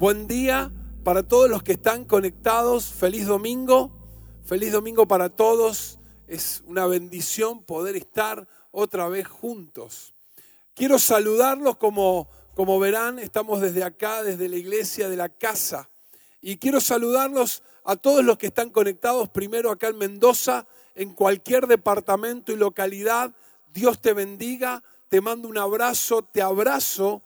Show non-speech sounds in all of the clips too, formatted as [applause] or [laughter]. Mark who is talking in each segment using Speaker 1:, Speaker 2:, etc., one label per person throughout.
Speaker 1: Buen día para todos los que están conectados. Feliz domingo. Feliz domingo para todos. Es una bendición poder estar otra vez juntos. Quiero saludarlos como, como verán, estamos desde acá, desde la iglesia de la casa. Y quiero saludarlos a todos los que están conectados primero acá en Mendoza, en cualquier departamento y localidad. Dios te bendiga, te mando un abrazo, te abrazo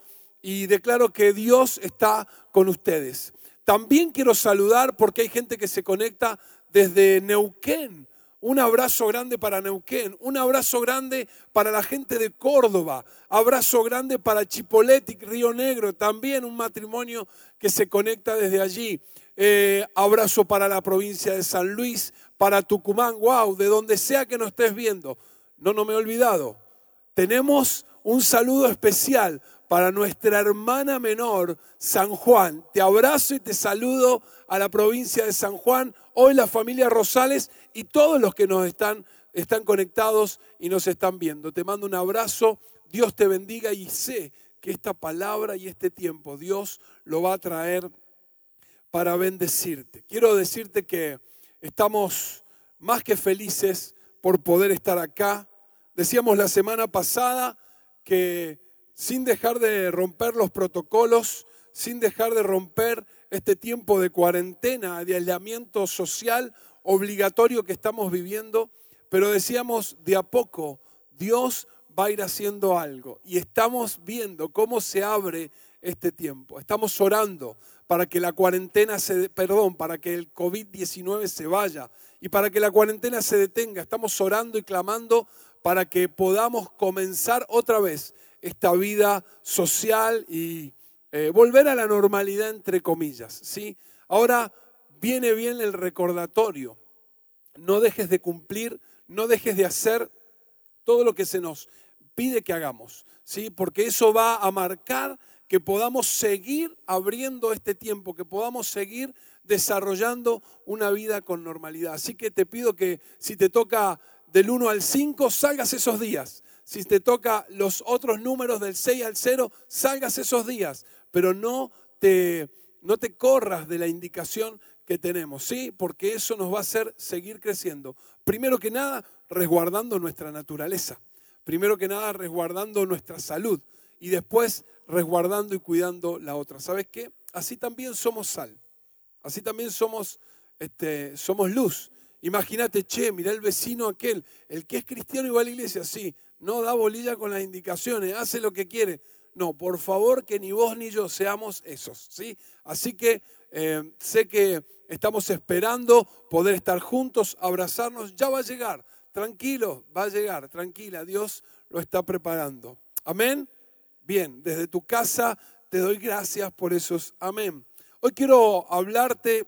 Speaker 1: y declaro que Dios está con ustedes. También quiero saludar porque hay gente que se conecta desde Neuquén. Un abrazo grande para Neuquén, un abrazo grande para la gente de Córdoba, abrazo grande para Chipoletic, Río Negro, también un matrimonio que se conecta desde allí. Eh, abrazo para la provincia de San Luis, para Tucumán, wow, de donde sea que nos estés viendo. No, no me he olvidado. Tenemos un saludo especial para nuestra hermana menor, San Juan. Te abrazo y te saludo a la provincia de San Juan, hoy la familia Rosales y todos los que nos están, están conectados y nos están viendo. Te mando un abrazo, Dios te bendiga y sé que esta palabra y este tiempo Dios lo va a traer para bendecirte. Quiero decirte que estamos más que felices por poder estar acá. Decíamos la semana pasada que sin dejar de romper los protocolos, sin dejar de romper este tiempo de cuarentena, de aislamiento social obligatorio que estamos viviendo, pero decíamos de a poco, Dios va a ir haciendo algo y estamos viendo cómo se abre este tiempo. Estamos orando para que la cuarentena se, perdón, para que el COVID-19 se vaya y para que la cuarentena se detenga. Estamos orando y clamando para que podamos comenzar otra vez esta vida social y eh, volver a la normalidad entre comillas. ¿sí? Ahora viene bien el recordatorio. No dejes de cumplir, no dejes de hacer todo lo que se nos pide que hagamos, ¿sí? porque eso va a marcar que podamos seguir abriendo este tiempo, que podamos seguir desarrollando una vida con normalidad. Así que te pido que si te toca del 1 al 5, salgas esos días si te toca los otros números del 6 al 0, salgas esos días, pero no te, no te corras de la indicación que tenemos, ¿sí? Porque eso nos va a hacer seguir creciendo. Primero que nada, resguardando nuestra naturaleza. Primero que nada, resguardando nuestra salud. Y después, resguardando y cuidando la otra. ¿Sabes qué? Así también somos sal. Así también somos, este, somos luz. Imagínate, che, mira el vecino aquel, el que es cristiano y va a la iglesia, sí, no da bolilla con las indicaciones, hace lo que quiere. No, por favor que ni vos ni yo seamos esos, ¿sí? Así que eh, sé que estamos esperando poder estar juntos, abrazarnos, ya va a llegar, tranquilo, va a llegar, tranquila, Dios lo está preparando. Amén. Bien, desde tu casa te doy gracias por esos amén. Hoy quiero hablarte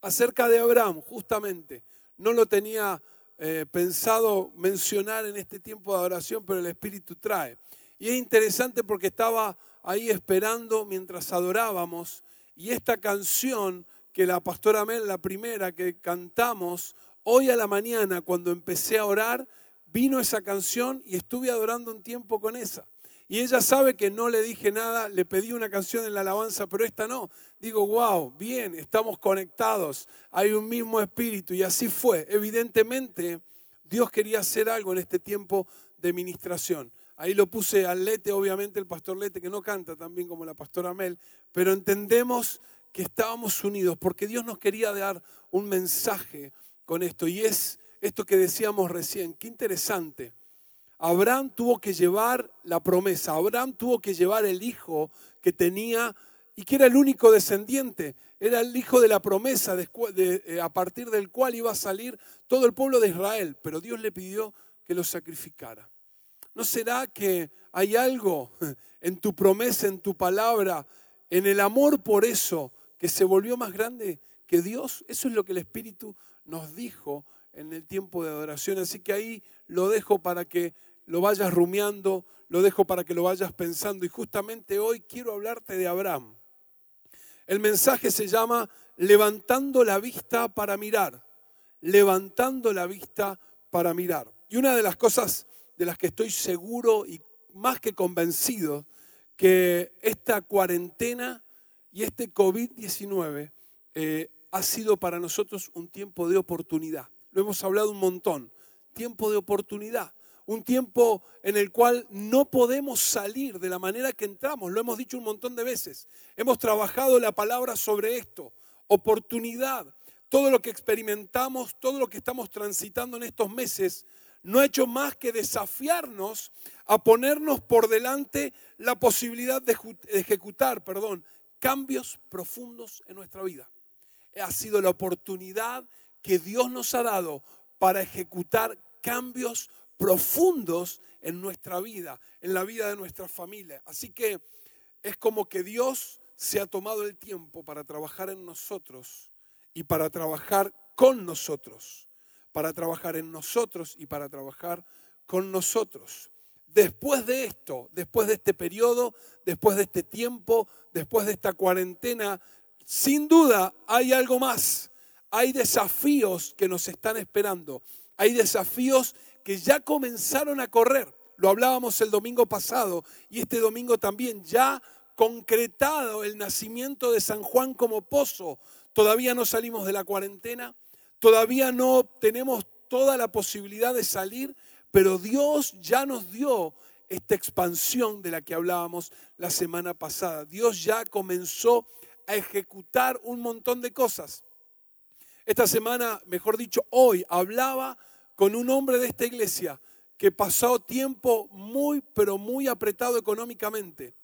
Speaker 1: acerca de Abraham, justamente. No lo tenía eh, pensado mencionar en este tiempo de adoración, pero el Espíritu trae. Y es interesante porque estaba ahí esperando mientras adorábamos y esta canción que la pastora Mel, la primera que cantamos, hoy a la mañana cuando empecé a orar, vino esa canción y estuve adorando un tiempo con esa. Y ella sabe que no le dije nada, le pedí una canción en la alabanza, pero esta no. Digo, wow, bien, estamos conectados, hay un mismo espíritu y así fue. Evidentemente, Dios quería hacer algo en este tiempo de ministración. Ahí lo puse al Lete, obviamente el pastor Lete, que no canta tan bien como la pastora Mel, pero entendemos que estábamos unidos porque Dios nos quería dar un mensaje con esto. Y es esto que decíamos recién, qué interesante Abraham tuvo que llevar la promesa, Abraham tuvo que llevar el hijo que tenía y que era el único descendiente, era el hijo de la promesa eh, a partir del cual iba a salir todo el pueblo de Israel, pero Dios le pidió que lo sacrificara. ¿No será que hay algo [laughs] en tu promesa, en tu palabra, en el amor por eso, que se volvió más grande que Dios? Eso es lo que el Espíritu nos dijo en el tiempo de adoración. Así que ahí lo dejo para que lo vayas rumiando, lo dejo para que lo vayas pensando. Y justamente hoy quiero hablarte de Abraham. El mensaje se llama levantando la vista para mirar, levantando la vista para mirar. Y una de las cosas de las que estoy seguro y más que convencido, que esta cuarentena Y este COVID-19 eh, ha sido para nosotros un tiempo de oportunidad. Lo hemos hablado un montón. Tiempo de oportunidad. Un tiempo en el cual no podemos salir de la manera que entramos. Lo hemos dicho un montón de veces. Hemos trabajado la palabra sobre esto. Oportunidad. Todo lo que experimentamos, todo lo que estamos transitando en estos meses, no ha hecho más que desafiarnos a ponernos por delante la posibilidad de ejecutar, perdón, cambios profundos en nuestra vida. Ha sido la oportunidad que Dios nos ha dado para ejecutar cambios profundos en nuestra vida, en la vida de nuestra familia. Así que es como que Dios se ha tomado el tiempo para trabajar en nosotros y para trabajar con nosotros, para trabajar en nosotros y para trabajar con nosotros. Después de esto, después de este periodo, después de este tiempo, después de esta cuarentena, sin duda hay algo más. Hay desafíos que nos están esperando. Hay desafíos que ya comenzaron a correr. Lo hablábamos el domingo pasado y este domingo también ya concretado el nacimiento de San Juan como pozo. Todavía no salimos de la cuarentena, todavía no tenemos toda la posibilidad de salir, pero Dios ya nos dio esta expansión de la que hablábamos la semana pasada. Dios ya comenzó a ejecutar un montón de cosas. Esta semana, mejor dicho, hoy hablaba con un hombre de esta iglesia que pasó tiempo muy, pero muy apretado económicamente,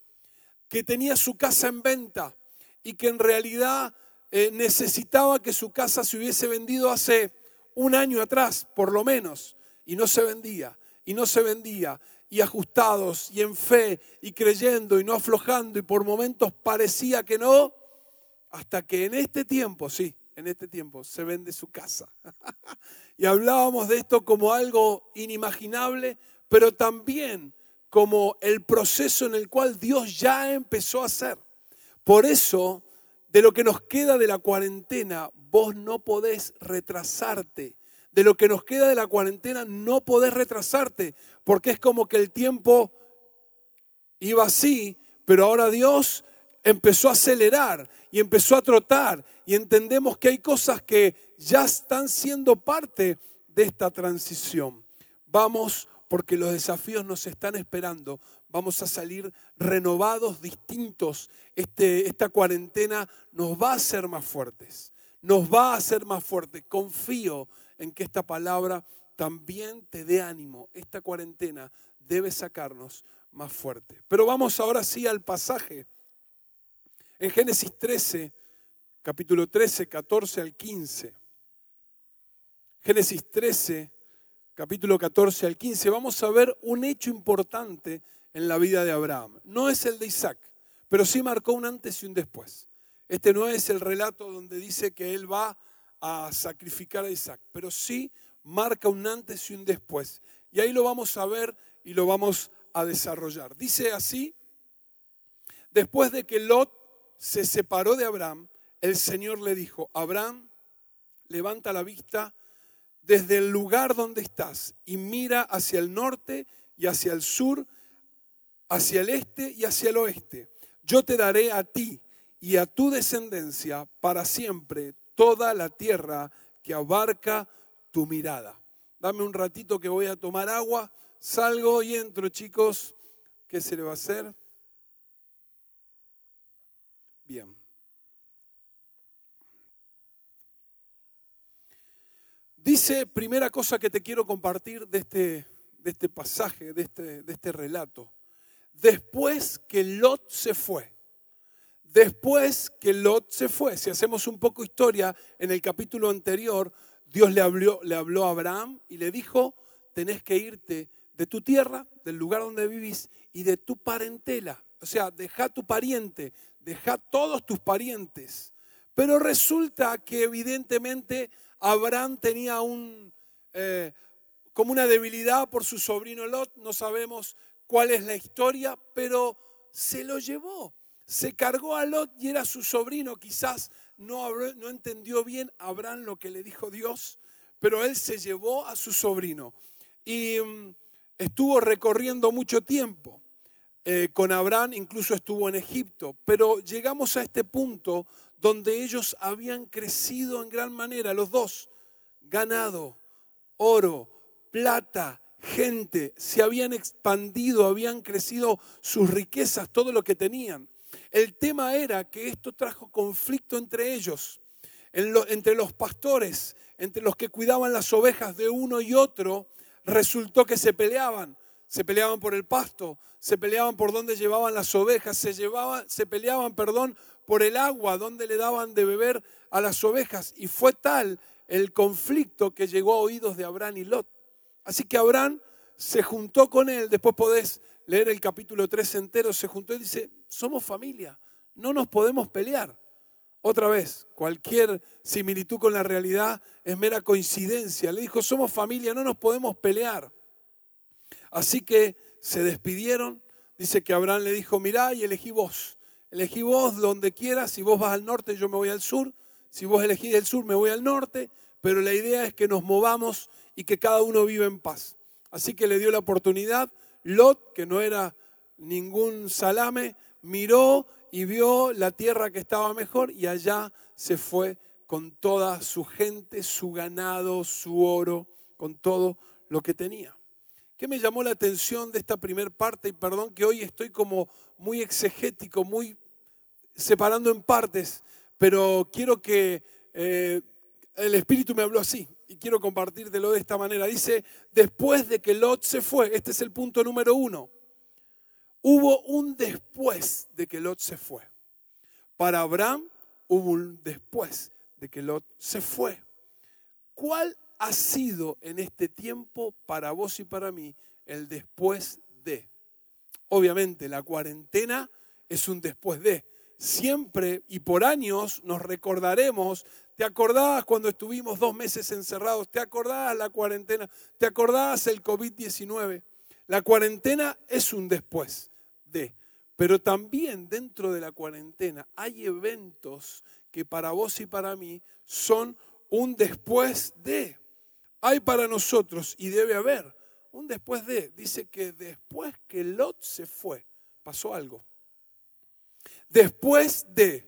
Speaker 1: que tenía su casa en venta y que en realidad eh, necesitaba que su casa se hubiese vendido hace un año atrás, por lo menos y no se vendía, y no se vendía, y ajustados, y en fe, y creyendo, y no aflojando, y por momentos parecía que no, hasta que en este tiempo, sí, en este tiempo, se vende su casa. [laughs] y hablábamos de esto como algo inimaginable, pero también como el proceso en el cual Dios ya empezó a hacer. Por eso, de lo que nos queda de la cuarentena, vos no podés retrasarte de lo que nos queda de la cuarentena, no podés retrasarte, porque es como que el tiempo iba así, pero ahora Dios empezó a acelerar y empezó a trotar y entendemos que hay cosas que ya están siendo parte de esta transición. Vamos porque los desafíos nos están esperando. Vamos a salir renovados, distintos. Este, esta cuarentena nos va a hacer más fuertes. Nos va a hacer más fuertes. Confío en que esta palabra también te dé ánimo. Esta cuarentena debe sacarnos más fuerte. Pero vamos ahora sí al pasaje. En Génesis 13, capítulo 13, 14 al 15. Génesis 13, capítulo 14 al 15. Vamos a ver un hecho importante en la vida de Abraham. No es el de Isaac, pero sí marcó un antes y un después. Este no es el relato donde dice que él va a sacrificar a Isaac, pero sí marca un antes y un después. Y ahí lo vamos a ver y lo vamos a desarrollar. Dice así, después de que Lot se separó de Abraham, el Señor le dijo, Abraham, levanta la vista desde el lugar donde estás y mira hacia el norte y hacia el sur, hacia el este y hacia el oeste. Yo te daré a ti y a tu descendencia para siempre toda la tierra que abarca tu mirada. Dame un ratito que voy a tomar agua, salgo y entro, chicos. ¿Qué se le va a hacer? Bien. Dice, primera cosa que te quiero compartir de este, de este pasaje, de este, de este relato. Después que Lot se fue, Después que Lot se fue, si hacemos un poco historia, en el capítulo anterior, Dios le habló, le habló a Abraham y le dijo, tenés que irte de tu tierra, del lugar donde vivís y de tu parentela. O sea, deja tu pariente, deja todos tus parientes. Pero resulta que evidentemente Abraham tenía un, eh, como una debilidad por su sobrino Lot, no sabemos cuál es la historia, pero se lo llevó se cargó a Lot y era su sobrino. Quizás no, no entendió bien Abraham lo que le dijo Dios, pero él se llevó a su sobrino y mm, estuvo recorriendo mucho tiempo. Eh, con Abraham incluso estuvo en Egipto, pero llegamos a este punto donde ellos habían crecido en gran manera, los dos, ganado, oro, plata, gente, se habían expandido, habían crecido sus riquezas, todo lo que tenían. El tema era que esto trajo conflicto entre ellos, entre los pastores, entre los que cuidaban las ovejas de uno y otro, resultó que se peleaban. Se peleaban por el pasto, se peleaban por dónde llevaban las ovejas, se, llevaban, se peleaban, perdón, por el agua, dónde le daban de beber a las ovejas. Y fue tal el conflicto que llegó a oídos de Abraham y Lot. Así que Abraham se juntó con él, después podés leer el capítulo 3 entero, se juntó y dice, somos familia, no nos podemos pelear. Otra vez, cualquier similitud con la realidad es mera coincidencia. Le dijo, somos familia, no nos podemos pelear. Así que se despidieron. Dice que Abraham le dijo, mirá y elegí vos. Elegí vos donde quieras. Si vos vas al norte, yo me voy al sur. Si vos elegís el sur, me voy al norte. Pero la idea es que nos movamos y que cada uno viva en paz. Así que le dio la oportunidad. Lot, que no era ningún salame, miró y vio la tierra que estaba mejor y allá se fue con toda su gente, su ganado, su oro, con todo lo que tenía. ¿Qué me llamó la atención de esta primera parte? Y perdón que hoy estoy como muy exegético, muy separando en partes, pero quiero que eh, el Espíritu me habló así y quiero compartírtelo de esta manera. Dice, después de que Lot se fue, este es el punto número uno, Hubo un después de que Lot se fue. Para Abraham hubo un después de que Lot se fue. ¿Cuál ha sido en este tiempo para vos y para mí el después de? Obviamente la cuarentena es un después de. Siempre y por años nos recordaremos, ¿te acordabas cuando estuvimos dos meses encerrados? ¿Te acordabas la cuarentena? ¿Te acordabas el COVID-19? La cuarentena es un después. Pero también dentro de la cuarentena hay eventos que para vos y para mí son un después de. Hay para nosotros y debe haber un después de. Dice que después que Lot se fue, pasó algo. Después de,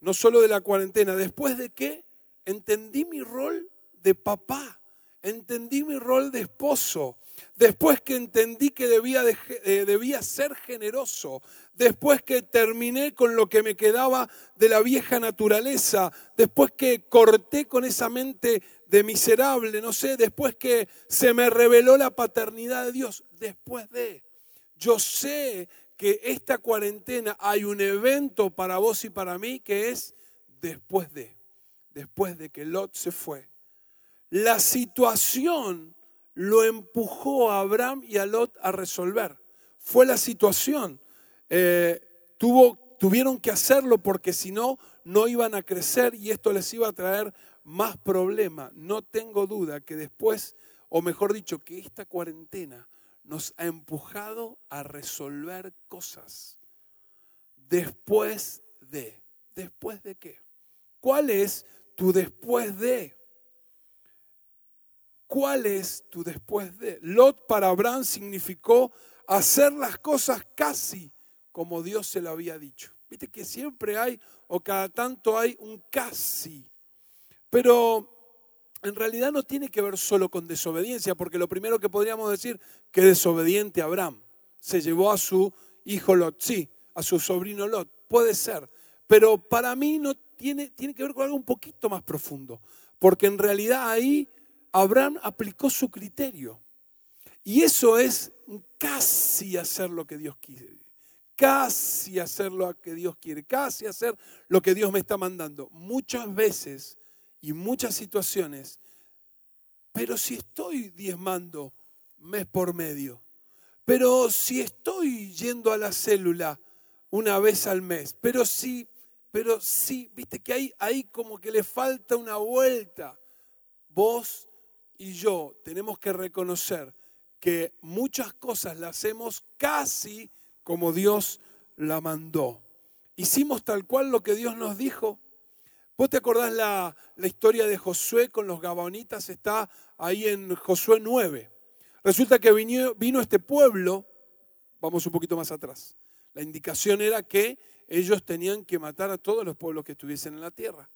Speaker 1: no solo de la cuarentena, después de que entendí mi rol de papá, entendí mi rol de esposo, después que entendí que debía, eh, debía ser generoso, después que terminé con lo que me quedaba de la vieja naturaleza, después que corté con esa mente de miserable, no sé, después que se me reveló la paternidad de Dios, después de, yo sé que esta cuarentena hay un evento para vos y para mí que es después de, después de que Lot se fue. La situación lo empujó a Abraham y a Lot a resolver. Fue la situación. Eh, tuvo, tuvieron que hacerlo porque si no, no iban a crecer y esto les iba a traer más problemas. No tengo duda que después, o mejor dicho, que esta cuarentena nos ha empujado a resolver cosas. Después de. ¿Después de qué? ¿Cuál es tu después de? ¿Cuál es tu después de? Lot para Abraham significó hacer las cosas casi como Dios se lo había dicho. Viste que siempre hay, o cada tanto hay un casi. Pero en realidad no tiene que ver solo con desobediencia, porque lo primero que podríamos decir, que desobediente Abraham. Se llevó a su hijo Lot, sí, a su sobrino Lot, puede ser. Pero para mí no tiene, tiene que ver con algo un poquito más profundo, porque en realidad ahí Abraham aplicó su criterio. Y eso es casi hacer lo que Dios quiere. Casi hacer lo que Dios quiere. Casi hacer lo que Dios me está mandando. Muchas veces y muchas situaciones. Pero si estoy diezmando mes por medio. Pero si estoy yendo a la célula una vez al mes. Pero si, pero sí, viste que ahí, ahí como que le falta una vuelta. Vos y yo tenemos que reconocer que muchas cosas las hacemos casi como Dios la mandó. Hicimos tal cual lo que Dios nos dijo. ¿Vos te acordás la, historia de Josué con los Gabonitas? Está ahí en Josué 9. Resulta que vino, vino este pueblo, vamos un poquito más atrás. La indicación era que ellos tenían que matar a todos los pueblos que estuviesen en la tierra.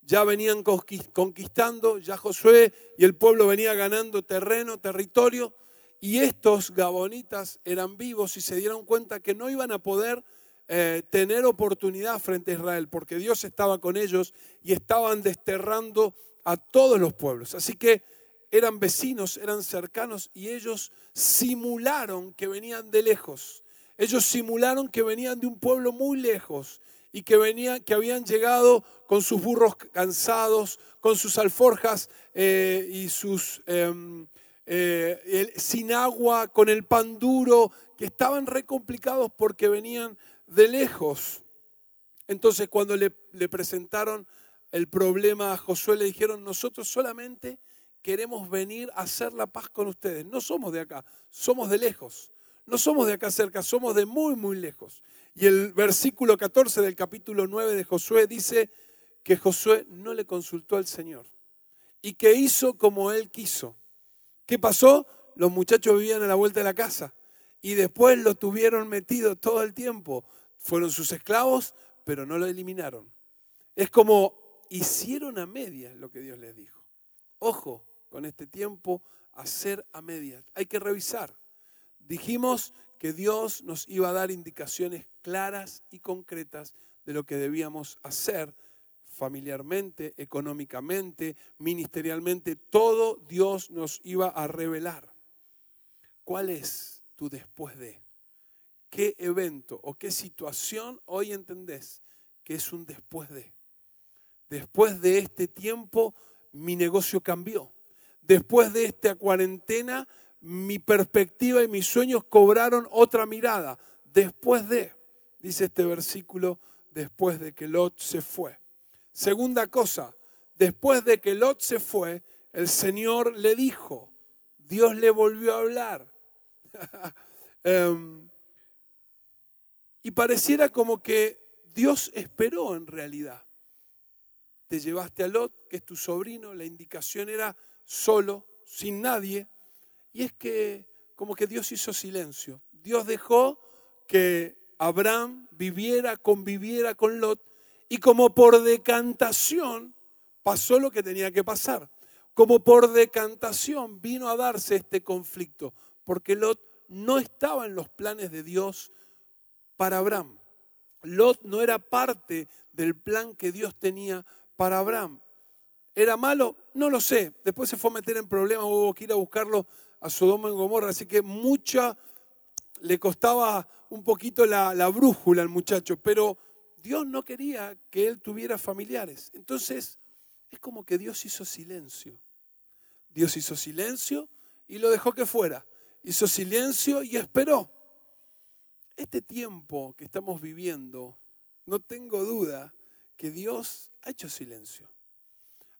Speaker 1: Ya venían conquistando, ya Josué y el pueblo venía ganando terreno, territorio, y estos gabonitas eran vivos y se dieron cuenta que no iban a poder eh, tener oportunidad frente a Israel, porque Dios estaba con ellos y estaban desterrando a todos los pueblos. Así que eran vecinos, eran cercanos y ellos simularon que venían de lejos. Ellos simularon que venían de un pueblo muy lejos y que, venían, que habían llegado con sus burros cansados, con sus alforjas eh, y sus em, eh, sin agua, con el pan duro, que estaban re complicados porque venían de lejos. Entonces cuando le, presentaron el problema a Josué, le dijeron, nosotros solamente queremos venir a hacer la paz con ustedes. No somos de acá, somos de lejos. No somos de acá cerca, somos de muy, muy lejos. Y el versículo 14 del capítulo 9 de Josué dice que Josué no le consultó al Señor y que hizo como él quiso. ¿Qué pasó? Los muchachos vivían a la vuelta de la casa y después lo tuvieron metido todo el tiempo. Fueron sus esclavos, pero no lo eliminaron. Es como hicieron a medias lo que Dios les dijo. Ojo con este tiempo, hacer a medias. Hay que revisar. Dijimos que Dios nos iba a dar indicaciones claras y concretas de lo que debíamos hacer familiarmente, económicamente, ministerialmente. Todo Dios nos iba a revelar. ¿Cuál es tu después de? ¿Qué evento o qué situación hoy entendés que es un después de? Después de este tiempo mi negocio cambió. Después de esta cuarentena, mi perspectiva y mis sueños cobraron otra mirada. Después de, dice este versículo, después de que Lot se fue. Segunda cosa, después de que Lot se fue, el Señor le dijo, Dios le volvió a hablar. [laughs] Em, y pareciera como que Dios esperó en realidad. Te llevaste a Lot, que es tu sobrino, la indicación era solo, sin nadie. Y es que como que Dios hizo silencio. Dios dejó que Abraham viviera, conviviera con Lot y como por decantación pasó lo que tenía que pasar. Como por decantación vino a darse este conflicto, porque Lot no estaba en los planes de Dios para Abraham. Lot no era parte del plan que Dios tenía para Abraham. ¿Era malo? No lo sé. Después se fue a meter en problemas, hubo que ir a buscarlo a Sodoma y Gomorra, así que mucha le costaba un poquito la, la brújula al muchacho, pero Dios no quería que él tuviera familiares. Entonces, es como que Dios hizo silencio. Dios hizo silencio y lo dejó que fuera. Hizo silencio y esperó. Este tiempo que estamos viviendo, no tengo duda que Dios ha hecho silencio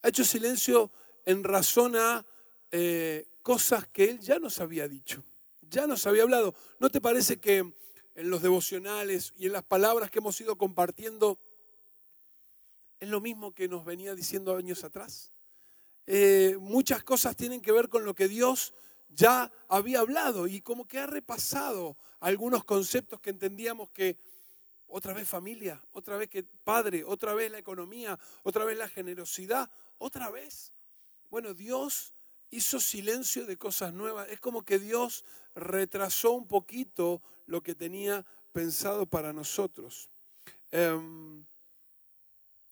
Speaker 1: ha hecho silencio en razón a eh, cosas que él ya nos había dicho, ya nos había hablado. ¿No te parece que en los devocionales y en las palabras que hemos ido compartiendo es lo mismo que nos venía diciendo años atrás? Eh, muchas cosas tienen que ver con lo que Dios ya había hablado y como que ha repasado algunos conceptos que entendíamos que otra vez familia, otra vez que padre, otra vez la economía, otra vez la generosidad, otra vez. Bueno, Dios hizo silencio de cosas nuevas. Es como que Dios retrasó un poquito lo que tenía pensado para nosotros. Em,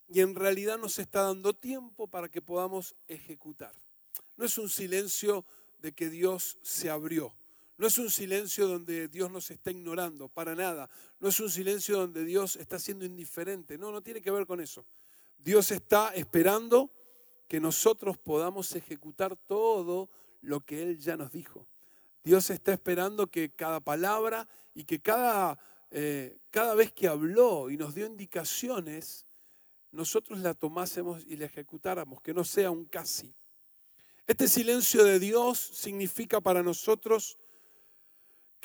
Speaker 1: y en realidad nos está dando tiempo para que podamos ejecutar. No es un silencio de que Dios se abrió. No es un silencio donde Dios nos está ignorando, para nada. No es un silencio donde Dios está siendo indiferente. No, no tiene que ver con eso. Dios está esperando que nosotros podamos ejecutar todo lo que Él ya nos dijo. Dios está esperando que cada palabra y que cada, eh, cada vez que habló y nos dio indicaciones, nosotros la tomásemos y la ejecutáramos, que no sea un casi. Este silencio de Dios significa para nosotros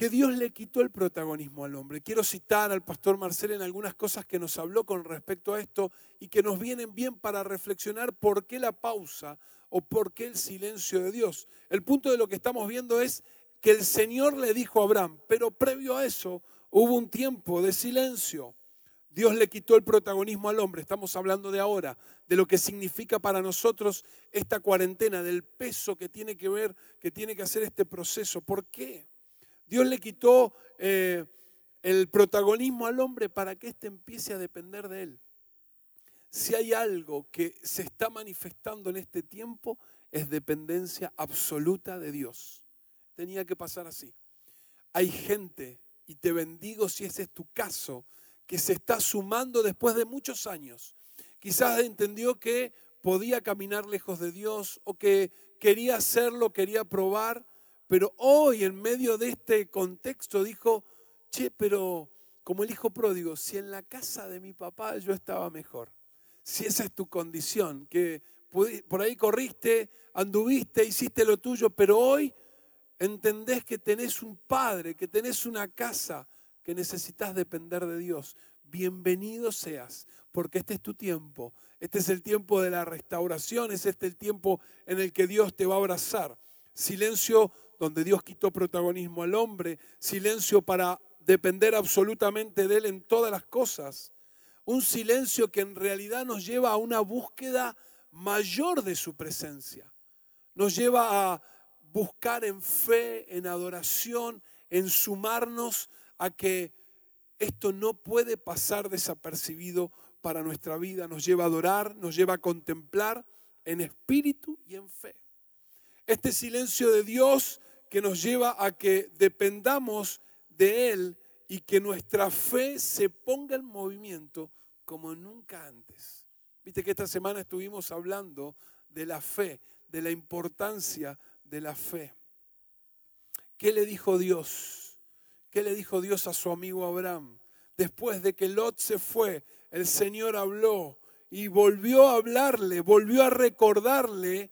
Speaker 1: que Dios le quitó el protagonismo al hombre. Quiero citar al pastor Marcel en algunas cosas que nos habló con respecto a esto y que nos vienen bien para reflexionar por qué la pausa o por qué el silencio de Dios. El punto de lo que estamos viendo es que el Señor le dijo a Abraham, pero previo a eso hubo un tiempo de silencio. Dios le quitó el protagonismo al hombre. Estamos hablando de ahora, de lo que significa para nosotros esta cuarentena, del peso que tiene que ver, que tiene que hacer este proceso. ¿Por qué? Dios le quitó eh, el protagonismo al hombre para que éste empiece a depender de él. Si hay algo que se está manifestando en este tiempo, es dependencia absoluta de Dios. Tenía que pasar así. Hay gente, y te bendigo si ese es tu caso, que se está sumando después de muchos años. Quizás entendió que podía caminar lejos de Dios o que quería hacerlo, quería probar, pero hoy en medio de este contexto dijo, che, pero como el hijo pródigo, si en la casa de mi papá yo estaba mejor, si esa es tu condición, que por ahí corriste, anduviste, hiciste lo tuyo, pero hoy entendés que tenés un padre, que tenés una casa, que necesitas depender de Dios, bienvenido seas, porque este es tu tiempo. Este es el tiempo de la restauración, es este el tiempo en el que Dios te va a abrazar. Silencio donde Dios quitó protagonismo al hombre, silencio para depender absolutamente de Él en todas las cosas. Un silencio que en realidad nos lleva a una búsqueda mayor de su presencia. Nos lleva a buscar en fe, en adoración, en sumarnos a que esto no puede pasar desapercibido para nuestra vida. Nos lleva a adorar, nos lleva a contemplar en espíritu y en fe. Este silencio de Dios que nos lleva a que dependamos de Él y que nuestra fe se ponga en movimiento como nunca antes. Viste que esta semana estuvimos hablando de la fe, de la importancia de la fe. ¿Qué le dijo Dios? ¿Qué le dijo Dios a su amigo Abraham? Después de que Lot se fue, el Señor habló y volvió a hablarle, volvió a recordarle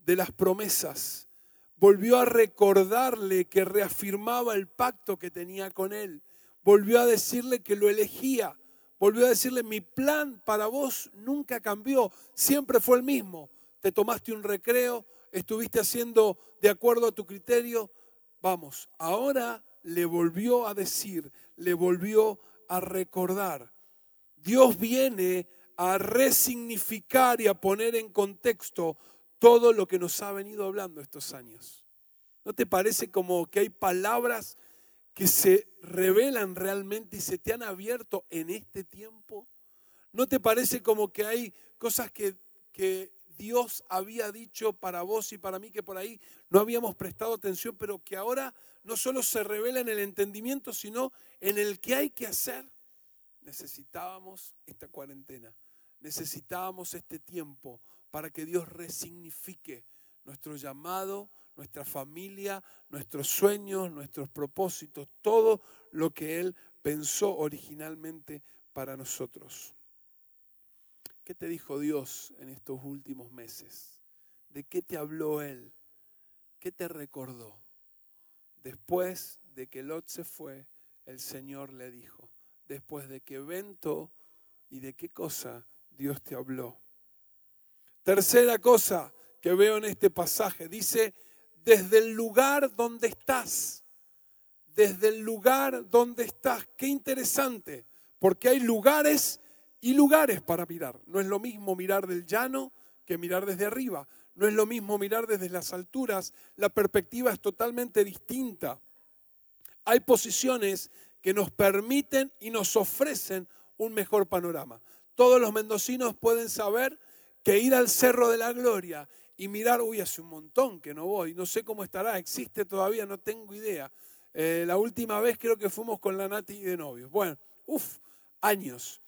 Speaker 1: de las promesas, volvió a recordarle que reafirmaba el pacto que tenía con él, volvió a decirle que lo elegía, volvió a decirle mi plan para vos nunca cambió, siempre fue el mismo. Te tomaste un recreo, estuviste haciendo de acuerdo a tu criterio, vamos, ahora le volvió a decir, le volvió a recordar. Dios viene a resignificar y a poner en contexto todo lo que nos ha venido hablando estos años. ¿No te parece como que hay palabras que se revelan realmente y se te han abierto en este tiempo? ¿No te parece como que hay cosas que, que Dios había dicho para vos y para mí que por ahí no habíamos prestado atención, pero que ahora no solo se revela en el entendimiento, sino en el que hay que hacer. Necesitábamos esta cuarentena, necesitábamos este tiempo para que Dios resignifique nuestro llamado, nuestra familia, nuestros sueños, nuestros propósitos, todo lo que Él pensó originalmente para nosotros. ¿Qué te dijo Dios en estos últimos meses? ¿De qué te habló Él? ¿Qué te recordó? Después de que Lot se fue, el Señor le dijo, después de que vento y de qué cosa Dios te habló. Tercera cosa que veo en este pasaje, dice, desde el lugar donde estás, desde el lugar donde estás, qué interesante, porque hay lugares y lugares para mirar. No es lo mismo mirar del llano que mirar desde arriba. No es lo mismo mirar desde las alturas. La perspectiva es totalmente distinta. Hay posiciones que nos permiten y nos ofrecen un mejor panorama. Todos los mendocinos pueden saber que ir al Cerro de la Gloria y mirar, uy, hace un montón que no voy, no sé cómo estará, existe todavía, no tengo idea. Eh, la última vez creo que fuimos con la Nati de novios. Bueno, uff, años.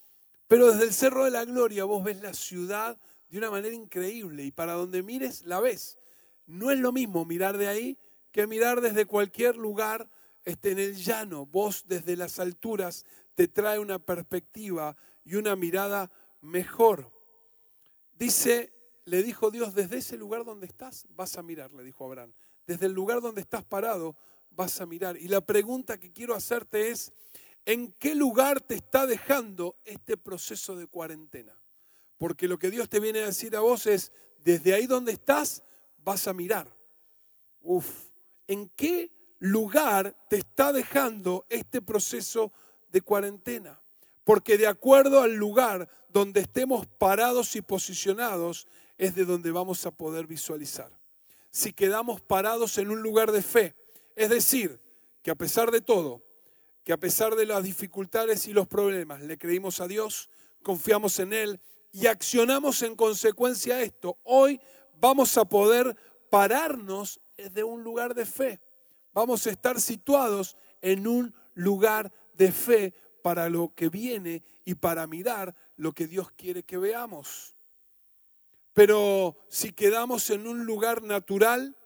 Speaker 1: Pero desde el Cerro de la Gloria vos ves la ciudad de una manera increíble y para donde mires la ves. No es lo mismo mirar de ahí que mirar desde cualquier lugar este, en el llano. Vos desde las alturas te trae una perspectiva y una mirada mejor. Dice, le dijo Dios, desde ese lugar donde estás vas a mirar, le dijo Abraham. Desde el lugar donde estás parado vas a mirar. Y la pregunta que quiero hacerte es, en qué lugar te está dejando este proceso de cuarentena. Porque lo que Dios te viene a decir a vos es, desde ahí donde estás, vas a mirar. Uf, ¿en qué lugar te está dejando este proceso de cuarentena. Porque de acuerdo al lugar donde estemos parados y posicionados, es de donde vamos a poder visualizar. Si quedamos parados en un lugar de fe, es decir, que a pesar de todo, que a pesar de las dificultades y los problemas, le creímos a Dios, confiamos en Él y accionamos en consecuencia a esto, hoy vamos a poder pararnos de un lugar de fe. Vamos a estar situados en un lugar de fe para lo que viene y para mirar lo que Dios quiere que veamos. Pero si quedamos en un lugar natural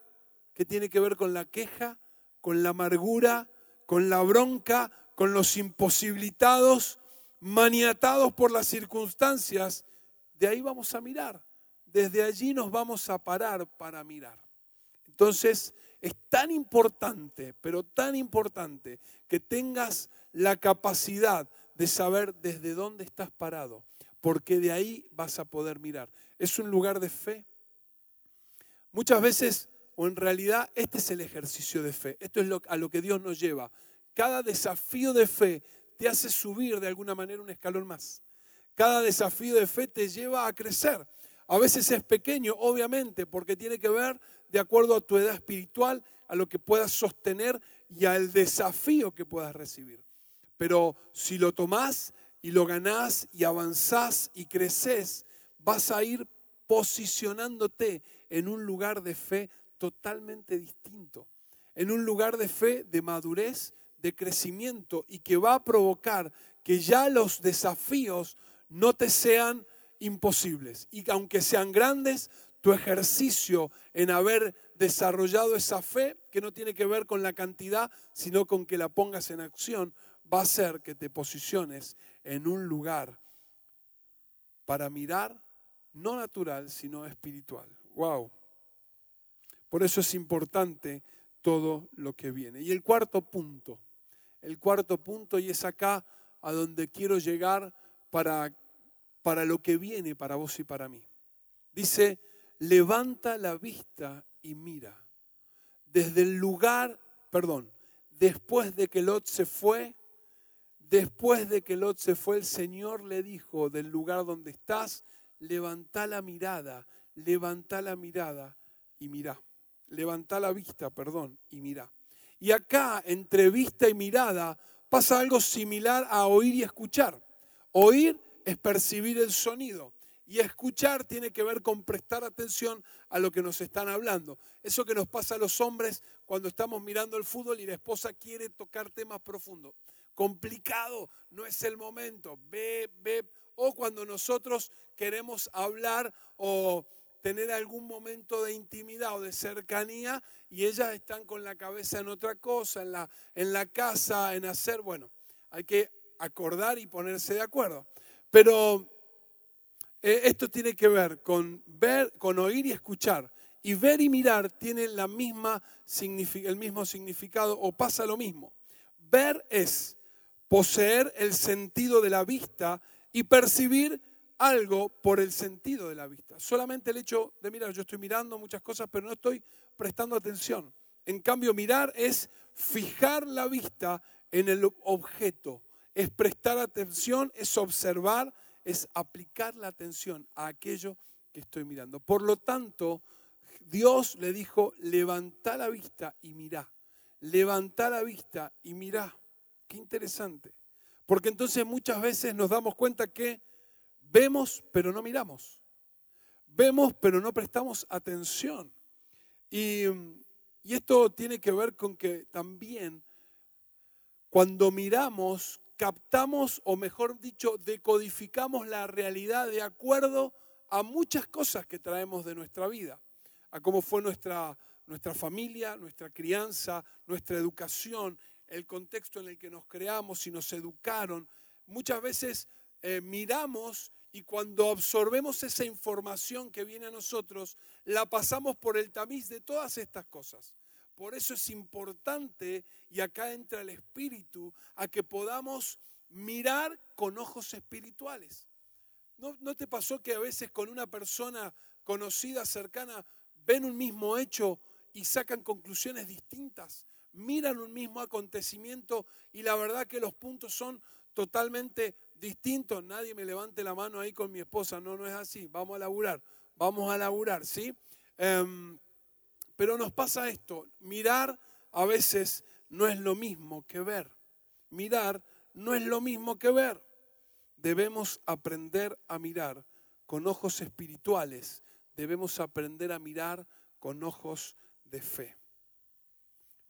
Speaker 1: que tiene que ver con la queja, con la amargura, con la bronca, con los imposibilitados, maniatados por las circunstancias, de ahí vamos a mirar. Desde allí nos vamos a parar para mirar. Entonces, es tan importante, pero tan importante, que tengas la capacidad de saber desde dónde estás parado, porque de ahí vas a poder mirar. Es un lugar de fe. Muchas veces, o en realidad, este es el ejercicio de fe. Esto es lo, a lo que Dios nos lleva. Cada desafío de fe te hace subir de alguna manera un escalón más. Cada desafío de fe te lleva a crecer. A veces es pequeño, obviamente, porque tiene que ver de acuerdo a tu edad espiritual, a lo que puedas sostener y al desafío que puedas recibir. Pero si lo tomás y lo ganás y avanzás y creces, vas a ir posicionándote en un lugar de fe totalmente distinto, en un lugar de fe, de madurez, de crecimiento y que va a provocar que ya los desafíos no te sean imposibles. Y que aunque sean grandes, tu ejercicio en haber desarrollado esa fe, que no tiene que ver con la cantidad, sino con que la pongas en acción, va a hacer que te posiciones en un lugar para mirar no natural, sino espiritual. Wow. Por eso es importante todo lo que viene. Y el cuarto punto, el cuarto punto, y es acá a donde quiero llegar para, para lo que viene para vos y para mí. Dice, levanta la vista y mira. Desde el lugar, perdón, después de que Lot se fue, Después de que Lot se fue, el Señor le dijo del lugar donde estás, levanta la mirada, levanta la mirada y mira. Levanta la vista, perdón, y mira. Y acá, entre vista y mirada, pasa algo similar a oír y escuchar. Oír es percibir el sonido. Y escuchar tiene que ver con prestar atención a lo que nos están hablando. Eso que nos pasa a los hombres cuando estamos mirando el fútbol y la esposa quiere tocar temas profundos complicado, no es el momento. Ve, ve. O cuando nosotros queremos hablar o tener algún momento de intimidad o de cercanía y ellas están con la cabeza en otra cosa, en la, en la casa, en hacer, bueno, hay que acordar y ponerse de acuerdo. Pero eh, esto tiene que ver con ver, con oír y escuchar. Y ver y mirar tiene la misma, el mismo significado o pasa lo mismo. Ver es poseer el sentido de la vista y percibir algo por el sentido de la vista. Solamente el hecho de mirar, yo estoy mirando muchas cosas, pero no estoy prestando atención. En cambio, mirar es fijar la vista en el objeto, es prestar atención, es observar, es aplicar la atención a aquello que estoy mirando. Por lo tanto, Dios le dijo, levanta la vista y mirá. Levanta la vista y mirá. Qué interesante. Porque entonces muchas veces nos damos cuenta que vemos pero no miramos. Vemos pero no prestamos atención. Y, esto tiene que ver con que también cuando miramos, captamos, o mejor dicho, decodificamos la realidad de acuerdo a muchas cosas que traemos de nuestra vida, a cómo fue nuestra, nuestra familia, nuestra crianza, nuestra educación, el contexto en el que nos creamos y nos educaron, muchas veces eh, miramos y cuando absorbemos esa información que viene a nosotros, la pasamos por el tamiz de todas estas cosas. Por eso es importante, y acá entra el espíritu, a que podamos mirar con ojos espirituales. ¿No, ¿No, te pasó que a veces con una persona conocida, cercana, ven un mismo hecho y sacan conclusiones distintas? Miran un mismo acontecimiento y la verdad que los puntos son totalmente distintos. Nadie me levante la mano ahí con mi esposa, no, no es así, vamos a laburar, vamos a laburar, ¿sí? Em, pero nos pasa esto, mirar a veces no es lo mismo que ver. Mirar no es lo mismo que ver. Debemos aprender a mirar con ojos espirituales. Debemos aprender a mirar con ojos de fe.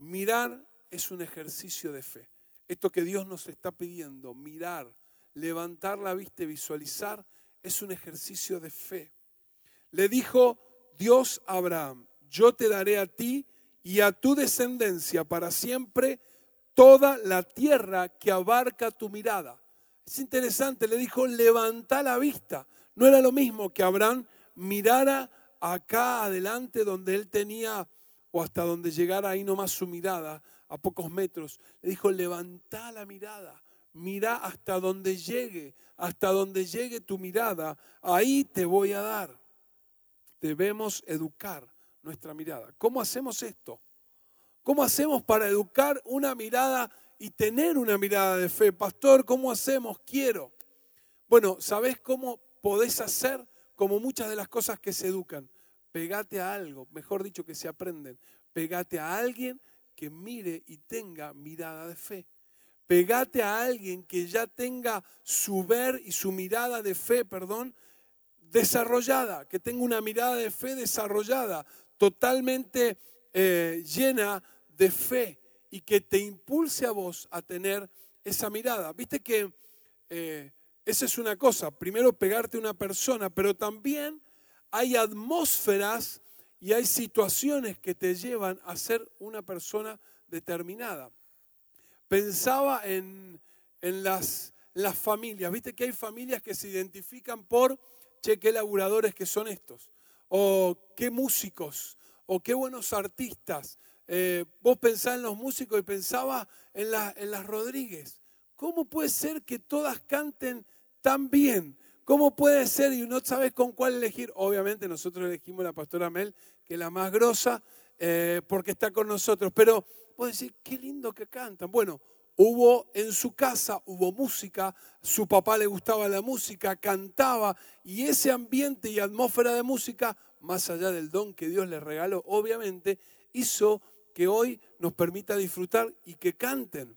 Speaker 1: Mirar es un ejercicio de fe. Esto que Dios nos está pidiendo, mirar, levantar la vista y visualizar, es un ejercicio de fe. Le dijo Dios a Abraham, yo te daré a ti y a tu descendencia para siempre toda la tierra que abarca tu mirada. Es interesante, le dijo, levanta la vista. No era lo mismo que Abraham mirara acá adelante donde él tenía, o hasta donde llegara ahí nomás su mirada, a pocos metros. Le dijo, levanta la mirada, mira hasta donde llegue, hasta donde llegue tu mirada, ahí te voy a dar. Debemos educar nuestra mirada. ¿Cómo hacemos esto? ¿Cómo hacemos para educar una mirada y tener una mirada de fe? Pastor, ¿cómo hacemos? Quiero. Bueno, ¿sabés cómo podés hacer? Como muchas de las cosas que se educan. Pegate a algo, mejor dicho, que se aprenden. Pegate a alguien que mire y tenga mirada de fe. Pegate a alguien que ya tenga su ver y su mirada de fe, perdón, desarrollada, que tenga una mirada de fe desarrollada, totalmente eh, llena de fe y que te impulse a vos a tener esa mirada. Viste que eh, esa es una cosa, primero pegarte a una persona, pero también hay atmósferas y hay situaciones que te llevan a ser una persona determinada. Pensaba en, las, las familias, viste que hay familias que se identifican por, che, qué laburadores que son estos, o qué músicos, o qué buenos artistas. Eh, vos pensás en los músicos y pensaba en, en las Rodríguez. ¿Cómo puede ser que todas canten tan bien? ¿Cómo puede ser y no sabes con cuál elegir? Obviamente nosotros elegimos la pastora Mel, que es la más grosa, eh, porque está con nosotros. Pero vos decís, qué lindo que cantan. Bueno, hubo en su casa, hubo música, su papá le gustaba la música, cantaba, y ese ambiente y atmósfera de música más allá del don que Dios les regaló, obviamente, hizo que hoy nos permita disfrutar y que canten.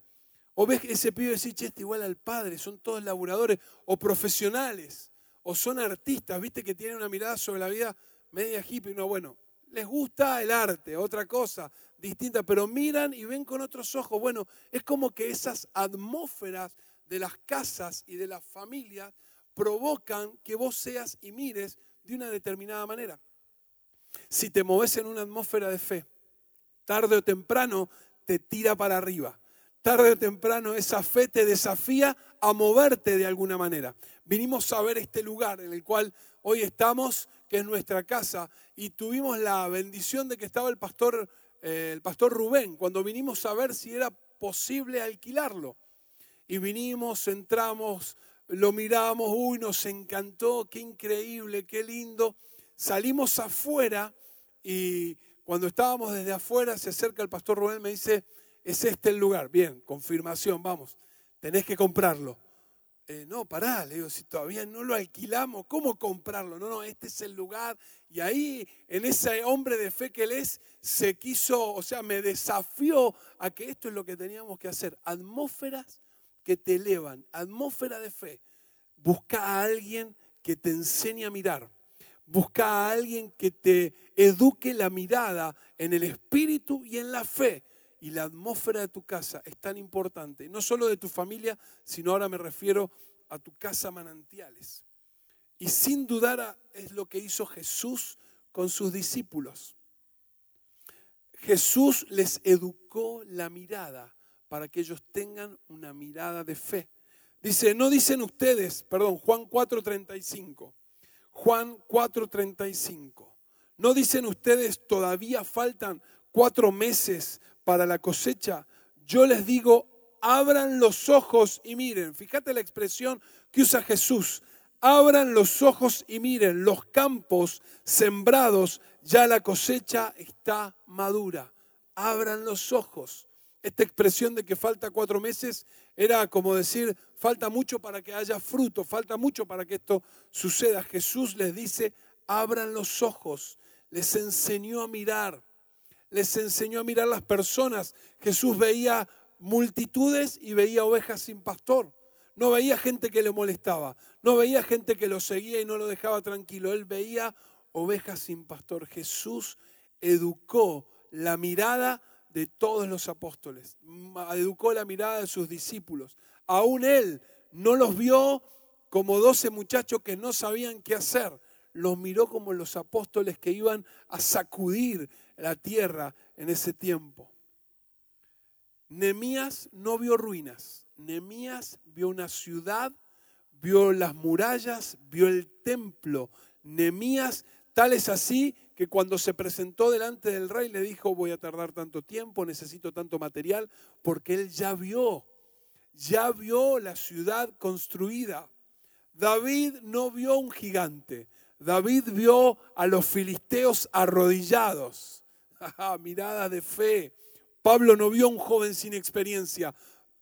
Speaker 1: O ves ese pibe decir, che, este igual al padre, son todos laburadores o profesionales, o son artistas, viste que tienen una mirada sobre la vida media hippie. No, bueno, les gusta el arte, otra cosa distinta, pero miran y ven con otros ojos. Bueno, es como que esas atmósferas de las casas y de las familias provocan que vos seas y mires de una determinada manera si te moves en una atmósfera de fe, tarde o temprano te tira para arriba. Tarde o temprano esa fe te desafía a moverte de alguna manera. Vinimos a ver este lugar en el cual hoy estamos, que es nuestra casa, y tuvimos la bendición de que estaba el pastor, eh, el pastor Rubén, cuando vinimos a ver si era posible alquilarlo. Y vinimos, entramos, lo miramos, uy, nos encantó, qué increíble, qué lindo salimos afuera y cuando estábamos desde afuera se acerca el pastor Rubén me dice, es este el lugar. Bien, confirmación, vamos, tenés que comprarlo. Eh, no, pará, le digo, si todavía no lo alquilamos, ¿cómo comprarlo? No, no, este es el lugar. Y ahí, en ese hombre de fe que él es, se quiso, o sea, me desafió a que esto es lo que teníamos que hacer. Atmósferas que te elevan, atmósfera de fe. Busca a alguien que te enseñe a mirar. Busca a alguien que te eduque la mirada en el espíritu y en la fe. Y la atmósfera de tu casa es tan importante, no solo de tu familia, sino ahora me refiero a tu casa manantiales. Y sin dudar es lo que hizo Jesús con sus discípulos. Jesús les educó la mirada para que ellos tengan una mirada de fe. Dice, no dicen ustedes, perdón, Juan 4:35. Juan 4:35. ¿No dicen ustedes todavía faltan cuatro meses para la cosecha? Yo les digo, abran los ojos y miren. Fíjate la expresión que usa Jesús. Abran los ojos y miren, los campos sembrados, ya la cosecha está madura. Abran los ojos. Esta expresión de que falta cuatro meses era como decir, falta mucho para que haya fruto, falta mucho para que esto suceda. Jesús les dice, abran los ojos, les enseñó a mirar, les enseñó a mirar las personas. Jesús veía multitudes y veía ovejas sin pastor. No veía gente que le molestaba, no veía gente que lo seguía y no lo dejaba tranquilo. Él veía ovejas sin pastor. Jesús educó la mirada de todos los apóstoles, educó la mirada de sus discípulos. Aún él no los vio como doce muchachos que no sabían qué hacer, los miró como los apóstoles que iban a sacudir la tierra en ese tiempo. Nemías no vio ruinas, Nemías vio una ciudad, vio las murallas, vio el templo. Nemías, tal es así que cuando se presentó delante del rey le dijo, voy a tardar tanto tiempo, necesito tanto material, porque él ya vio, ya vio la ciudad construida. David no vio un gigante, David vio a los filisteos arrodillados. [laughs] Mirada de fe. Pablo no vio a un joven sin experiencia,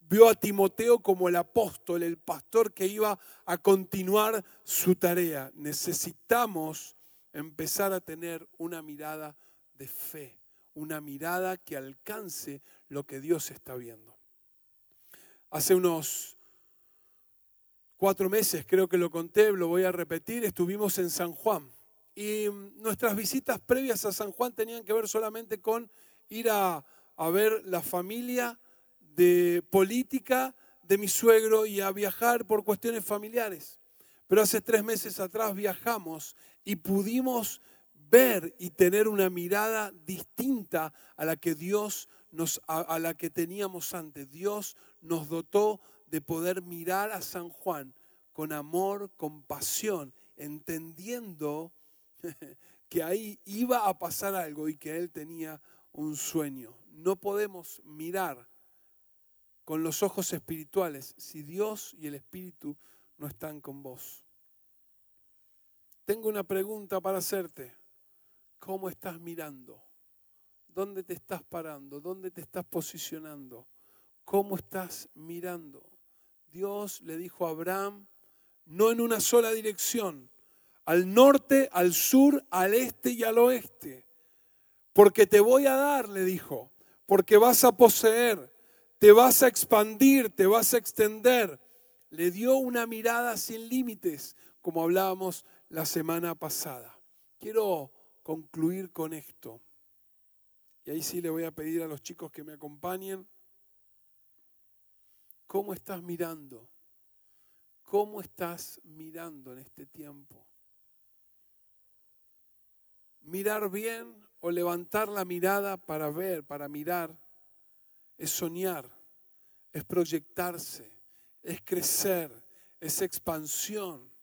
Speaker 1: vio a Timoteo como el apóstol, el pastor que iba a continuar su tarea. Necesitamos empezar a tener una mirada de fe, una mirada que alcance lo que Dios está viendo. Hace unos cuatro meses, creo que lo conté, lo voy a repetir, estuvimos en San Juan. Y nuestras visitas previas a San Juan tenían que ver solamente con ir a, a ver la familia de política de mi suegro y a viajar por cuestiones familiares. Pero hace tres meses atrás viajamos y pudimos ver y tener una mirada distinta a la que Dios nos a, la que teníamos antes. Dios nos dotó de poder mirar a San Juan con amor, con pasión, entendiendo [laughs] que ahí iba a pasar algo y que él tenía un sueño. No podemos mirar con los ojos espirituales si Dios y el Espíritu no están con vos. Tengo una pregunta para hacerte. ¿Cómo estás mirando? ¿Dónde te estás parando? ¿Dónde te estás posicionando? ¿Cómo estás mirando? Dios le dijo a Abraham, no en una sola dirección, al norte, al sur, al este y al oeste. Porque te voy a dar, le dijo, porque vas a poseer, te vas a expandir, te vas a extender. Le dio una mirada sin límites, como hablábamos la semana pasada. Quiero concluir con esto. Y ahí sí le voy a pedir a los chicos que me acompañen. ¿Cómo estás mirando? ¿Cómo estás mirando en este tiempo? Mirar bien o levantar la mirada para ver, para mirar, es soñar, es proyectarse, es crecer, es expansión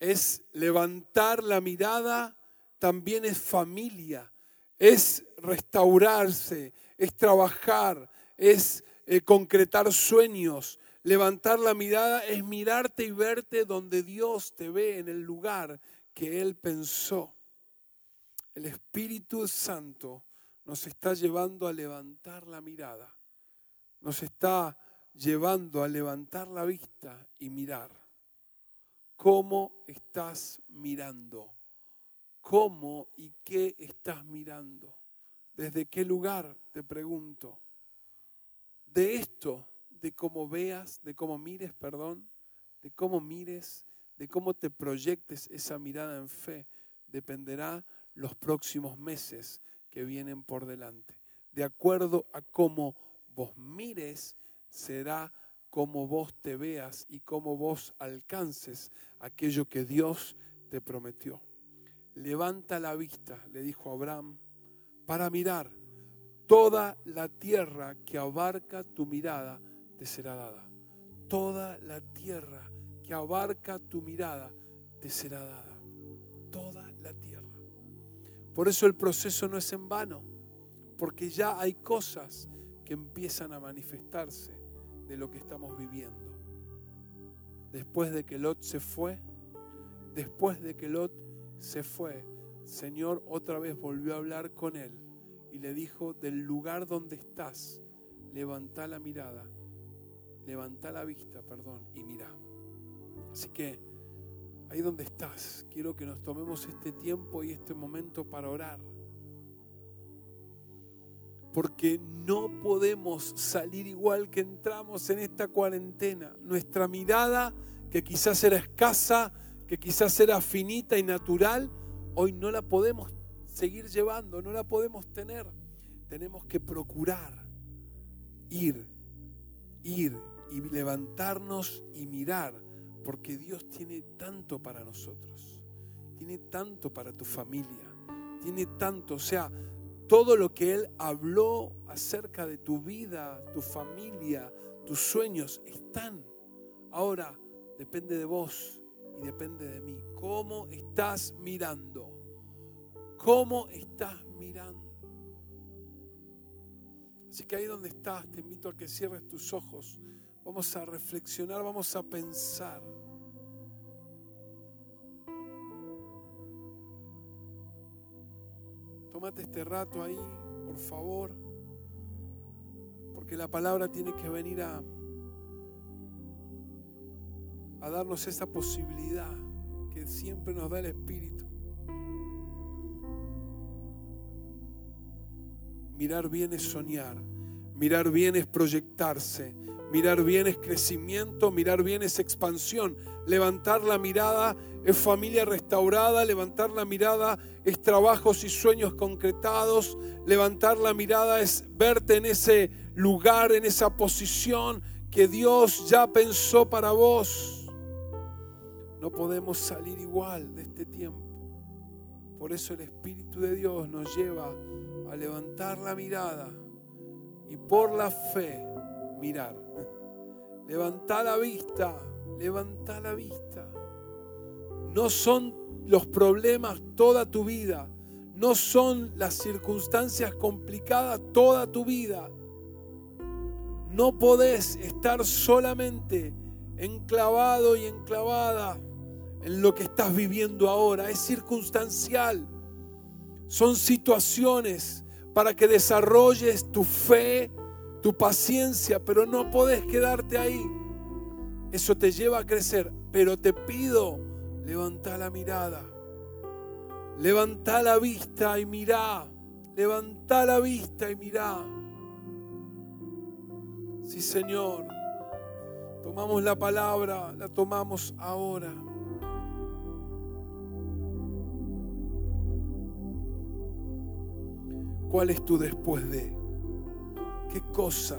Speaker 1: es levantar la mirada, también es familia, es restaurarse, es trabajar, es eh, concretar sueños. Levantar la mirada es mirarte y verte donde Dios te ve, en el lugar que Él pensó. El Espíritu Santo nos está llevando a levantar la mirada, nos está llevando a levantar la vista y mirar. ¿Cómo estás mirando? ¿Cómo y qué estás mirando? ¿Desde qué lugar? Te pregunto. De esto, de cómo veas, de cómo mires, perdón, de cómo mires, de cómo te proyectes esa mirada en fe, dependerá los próximos meses que vienen por delante. De acuerdo a cómo vos mires, será cómo vos te veas y cómo vos alcances aquello que Dios te prometió. Levanta la vista, le dijo Abraham, para mirar. Toda la tierra que abarca tu mirada te será dada. Toda la tierra que abarca tu mirada te será dada. Toda. Por eso el proceso no es en vano, porque ya hay cosas que empiezan a manifestarse de lo que estamos viviendo. Después de que Lot se fue, después de que Lot se fue, Señor otra vez volvió a hablar con él y le dijo, del lugar donde estás, levanta la mirada, levanta la vista, perdón, y mira. Así que ahí donde estás, quiero que nos tomemos este tiempo y este momento para orar. Porque no podemos salir igual que entramos en esta cuarentena. Nuestra mirada, que quizás era escasa, que quizás era finita y natural, hoy no la podemos seguir llevando, no la podemos tener. Tenemos que procurar ir, ir y levantarnos y mirar, porque Dios tiene tanto para nosotros, tiene tanto para tu familia, tiene tanto, o sea, todo lo que Él habló acerca de tu vida, tu familia, tus sueños, están. Ahora depende de vos y depende de mí. ¿Cómo estás mirando? ¿Cómo estás mirando? Así que ahí donde estás, te invito a que cierres tus ojos. Vamos a reflexionar, vamos a pensar. Tómate este rato ahí, por favor, porque la palabra tiene que venir a a darnos esa posibilidad que siempre nos da el Espíritu. Mirar bien es soñar, mirar bien es proyectarse, mirar bien es crecimiento, mirar bien es expansión, levantar la mirada es familia restaurada, levantar la mirada es trabajos y sueños concretados, levantar la mirada es verte en ese lugar, en esa posición que Dios ya pensó para vos. No podemos salir igual de este tiempo. Por eso el Espíritu de Dios nos lleva a levantar la mirada y por la fe mirar. Levanta la vista, levanta la vista. No son los problemas toda tu vida, no son las circunstancias complicadas toda tu vida. No podés estar solamente enclavado y enclavada en lo que estás viviendo ahora. Es circunstancial. Son situaciones para que desarrolles tu fe, tu paciencia, pero no podés quedarte ahí. Eso te lleva a crecer, pero te pido, levanta la mirada. Levanta la vista y mirá. Levanta la vista y mirá. Sí, Señor. Tomamos la palabra, la tomamos ahora. ¿Cuál es tu después de? ¿Qué cosa?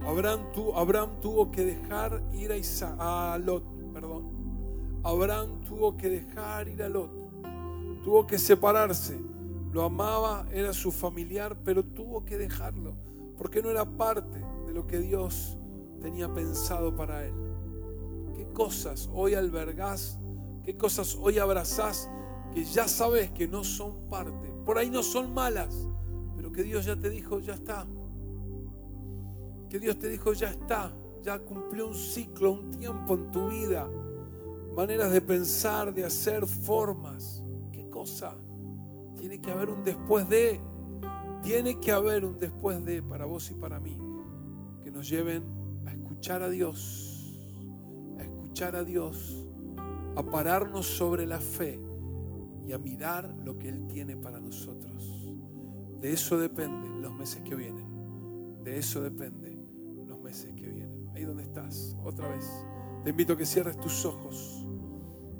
Speaker 1: Abraham, tuvo que dejar ir a, a Lot, perdón. Abraham tuvo que dejar ir a Lot. Tuvo que separarse. Lo amaba, era su familiar, pero tuvo que dejarlo, porque no era parte de lo que Dios tenía pensado para él. ¿Qué cosas hoy albergás? ¿Qué cosas hoy abrazás que ya sabes que no son parte? Por ahí no son malas, pero que Dios ya te dijo, ya está. Que Dios te dijo, ya está. Ya cumplió un ciclo, un tiempo en tu vida. Maneras de pensar, de hacer, formas. ¿Qué cosa? Tiene que haber un después de. Tiene que haber un después de para vos y para mí. Que nos lleven a escuchar a Dios. A escuchar a Dios. A pararnos sobre la fe y a mirar lo que Él tiene para nosotros. De eso depende los meses que vienen. De eso depende que vienen. Ahí donde estás, otra vez. Te invito a que cierres tus ojos.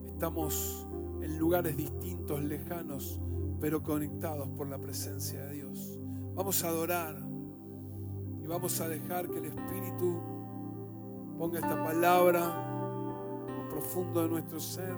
Speaker 1: Estamos en lugares distintos, lejanos, pero conectados por la presencia de Dios. Vamos a adorar y vamos a dejar que el Espíritu ponga esta palabra en lo profundo de nuestro ser.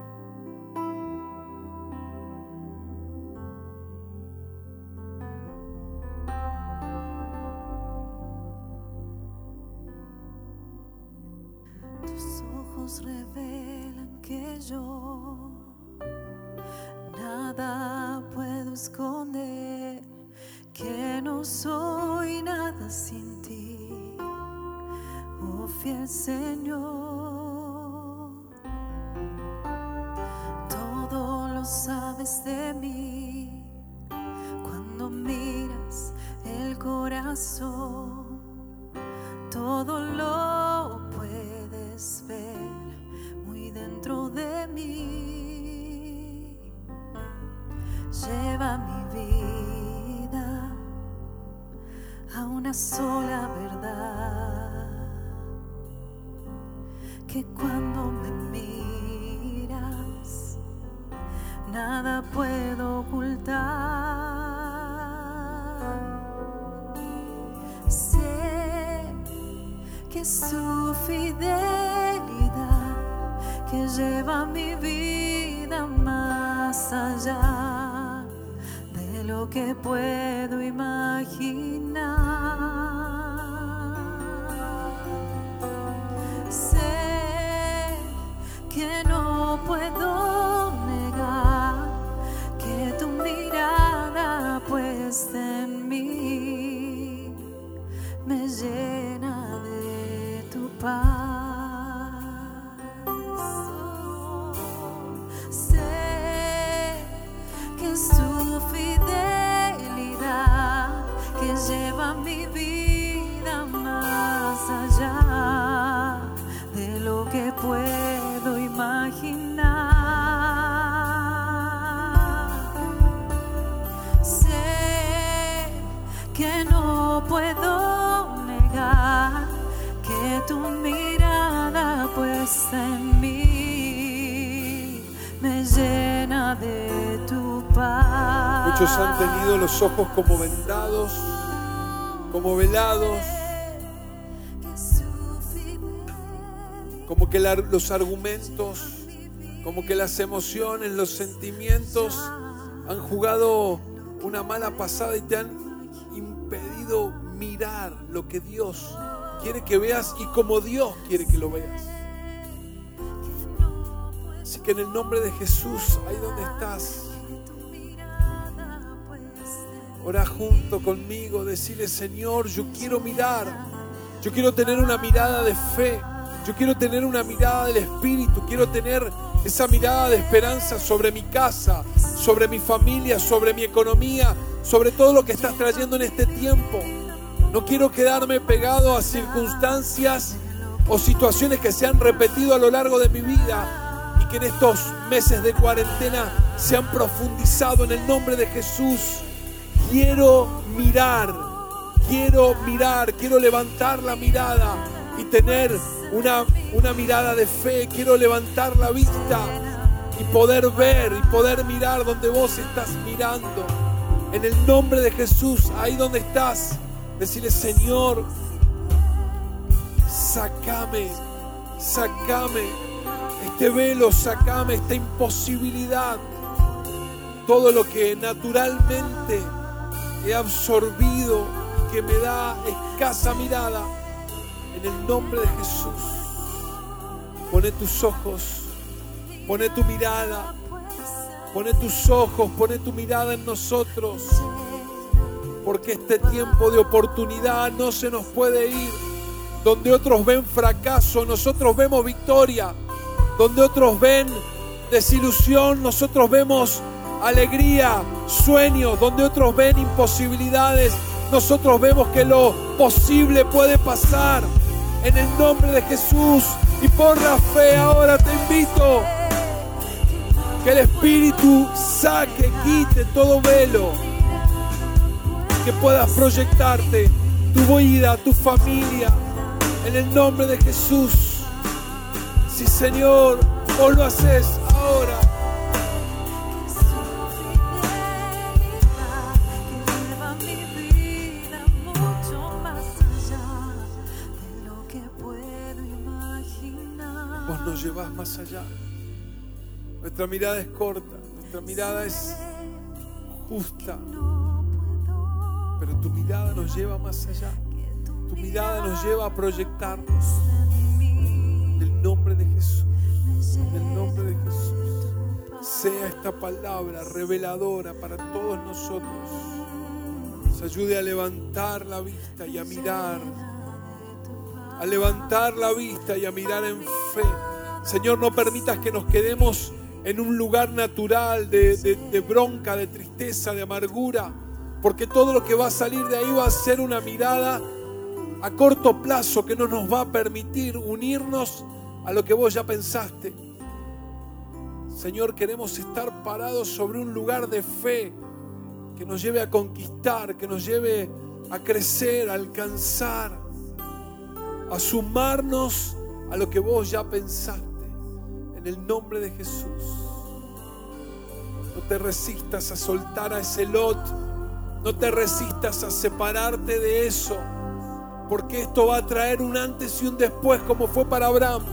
Speaker 2: confié, Señor.
Speaker 1: Muchos han tenido los ojos como vendados, como velados, como que los argumentos, como que las emociones, los sentimientos han jugado una mala pasada y te han impedido mirar lo que Dios quiere que veas y como Dios quiere que lo veas. Así que en el nombre de Jesús, ahí donde estás, ora junto conmigo, decirle Señor, yo quiero mirar, yo quiero tener una mirada de fe, yo quiero tener una mirada del Espíritu, quiero tener esa mirada de esperanza sobre mi casa, sobre mi familia, sobre mi economía, sobre todo lo que estás trayendo en este tiempo. No quiero quedarme pegado a circunstancias o situaciones que se han repetido a lo largo de mi vida y que en estos meses de cuarentena se han profundizado en el nombre de Jesús. Quiero mirar, quiero mirar, quiero levantar la mirada y tener una, una mirada de fe. Quiero levantar la vista y poder ver y poder mirar donde vos estás mirando. En el nombre de Jesús, ahí donde estás, decirle, Señor, sacame, sacame este velo, sacame esta imposibilidad. Todo lo que naturalmente he absorbido, que me da escasa mirada, en el nombre de Jesús. Pone tus ojos, pone tu mirada, pone tus ojos, pone tu mirada en nosotros, porque este tiempo de oportunidad no se nos puede ir. Donde otros ven fracaso, nosotros vemos victoria. Donde otros ven desilusión, nosotros vemos alegría, sueños. Donde otros ven imposibilidades, nosotros vemos que lo posible puede pasar. En el nombre de Jesús y por la fe ahora te invito que el Espíritu saque, quite todo velo, que puedas proyectarte tu vida, tu familia, en el nombre de Jesús. Sí, Señor, vos lo haces ahora. Llevas más allá. Nuestra mirada es corta, nuestra mirada es justa, pero tu mirada nos lleva más allá.
Speaker 2: tu
Speaker 1: mirada nos lleva a proyectarnos
Speaker 2: en
Speaker 1: el nombre de Jesús. En el nombre de Jesús. sea esta palabra reveladora para todos nosotros. Nos ayude a levantar la vista y a mirar, a levantar la vista y a mirar en fe. Señor, no permitas que nos quedemos en un lugar natural de, bronca, de tristeza, de amargura, porque todo lo que va a salir de ahí va a ser una mirada a corto plazo que no nos va a permitir unirnos a lo que vos ya pensaste. Señor, queremos estar parados sobre un lugar de fe que nos lleve a conquistar, que nos lleve a crecer, a alcanzar, a sumarnos a lo que vos ya pensaste. En el nombre de Jesús. No te resistas a soltar a ese Lot. No te resistas a separarte de eso. Porque esto va a traer un antes y un después como fue para Abraham.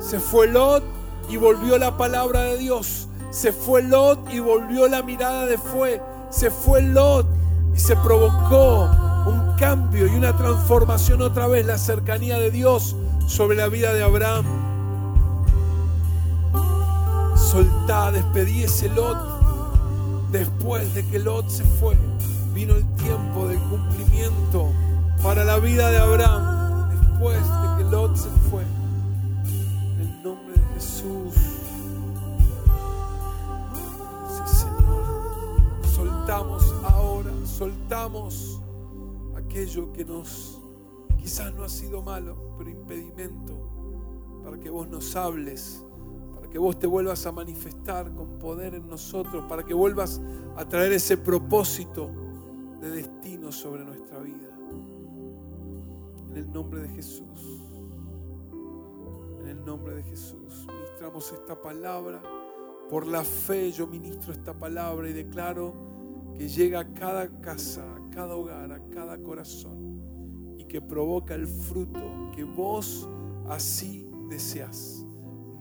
Speaker 1: Se fue Lot y volvió la palabra de Dios. Se fue Lot y volvió la mirada de fue. Se fue Lot y se provocó un cambio y una transformación otra vez, la cercanía de Dios sobre la vida de Abraham. Soltá, despedí ese Lot. Después de que Lot se fue, vino el tiempo del cumplimiento para la vida de Abraham. Después de que Lot se fue. En el nombre de Jesús. Sí, Señor. Soltamos ahora, soltamos aquello que nos quizás no ha sido malo, pero impedimento para que vos nos hables, que vos te vuelvas a manifestar con poder en nosotros, para que vuelvas a traer ese propósito de destino sobre nuestra vida. En el nombre de Jesús. En el nombre de Jesús. Ministramos esta palabra. Por la fe yo ministro esta palabra y declaro que llega a cada casa, a cada hogar, a cada corazón y que provoca el fruto que vos así deseas.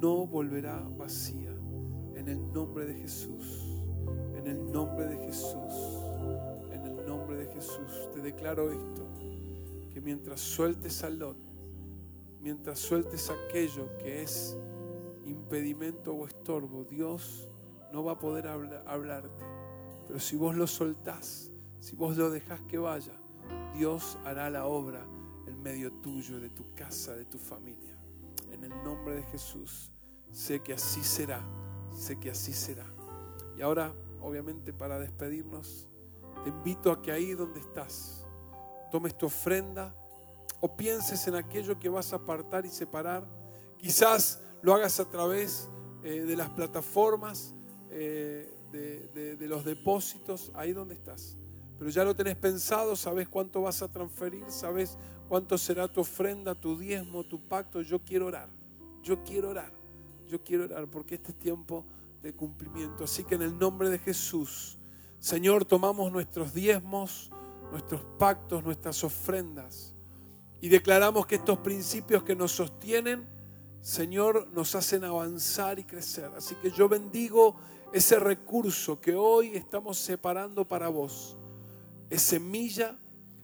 Speaker 1: No volverá vacía. En el nombre de Jesús. En el nombre de Jesús. En el nombre de Jesús. Te declaro esto. Que mientras sueltes a Lot, mientras sueltes aquello que es impedimento o estorbo, Dios no va a poder habla- hablarte. Pero si vos lo soltás, si vos lo dejás que vaya, Dios hará la obra en medio tuyo, de tu casa, de tu familia. En el nombre de Jesús, sé que así será, sé que así será. Y ahora, obviamente, para despedirnos, te invito a que ahí donde estás, tomes tu ofrenda o pienses en aquello que vas a apartar y separar. Quizás lo hagas a través eh, de las plataformas, eh, de, de- de los depósitos, ahí donde estás. Pero ya lo tenés pensado, sabes cuánto vas a transferir, sabes cuánto será tu ofrenda, tu diezmo, tu pacto. Yo quiero orar, yo quiero orar, yo quiero orar porque este es tiempo de cumplimiento. Así que en el nombre de Jesús, Señor, tomamos nuestros diezmos, nuestros pactos, nuestras ofrendas y declaramos que estos principios que nos sostienen, Señor, nos hacen avanzar y crecer. Así que yo bendigo ese recurso que hoy estamos separando para vos. Es semilla,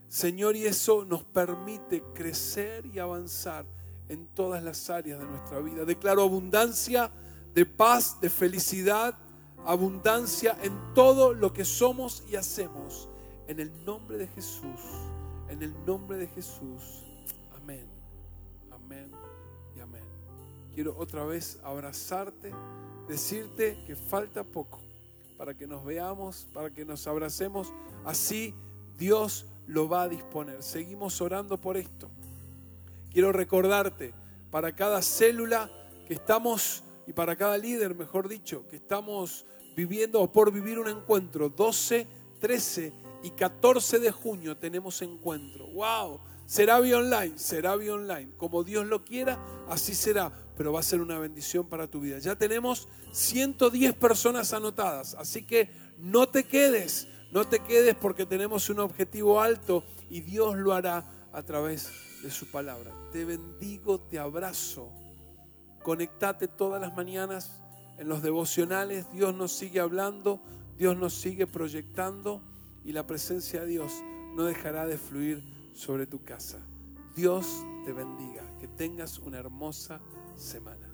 Speaker 1: Señor, y eso nos permite crecer y avanzar en todas las áreas de nuestra vida. Declaro abundancia de paz, de felicidad, abundancia en todo lo que somos y hacemos. En el nombre de Jesús, en el nombre de Jesús. Amén, amén y amén. Quiero otra vez abrazarte, decirte que falta poco para que nos veamos, para que nos abracemos. Así Dios lo va a disponer. Seguimos orando por esto. Quiero recordarte, para cada célula que estamos, y para cada líder, mejor dicho, que estamos viviendo o por vivir un encuentro, 12, 13 y 14 de junio tenemos encuentro. ¡Wow! Será vía online, será vía online. Como Dios lo quiera, así será. Pero va a ser una bendición para tu vida. Ya tenemos 110 personas anotadas. Así que no te quedes, no te quedes porque tenemos un objetivo alto y Dios lo hará a través de su palabra. Te bendigo, te abrazo. Conectate todas las mañanas en los devocionales. Dios nos sigue hablando, Dios nos sigue proyectando y la presencia de Dios no dejará de fluir sobre tu casa. Dios te bendiga. Que tengas una hermosa semana.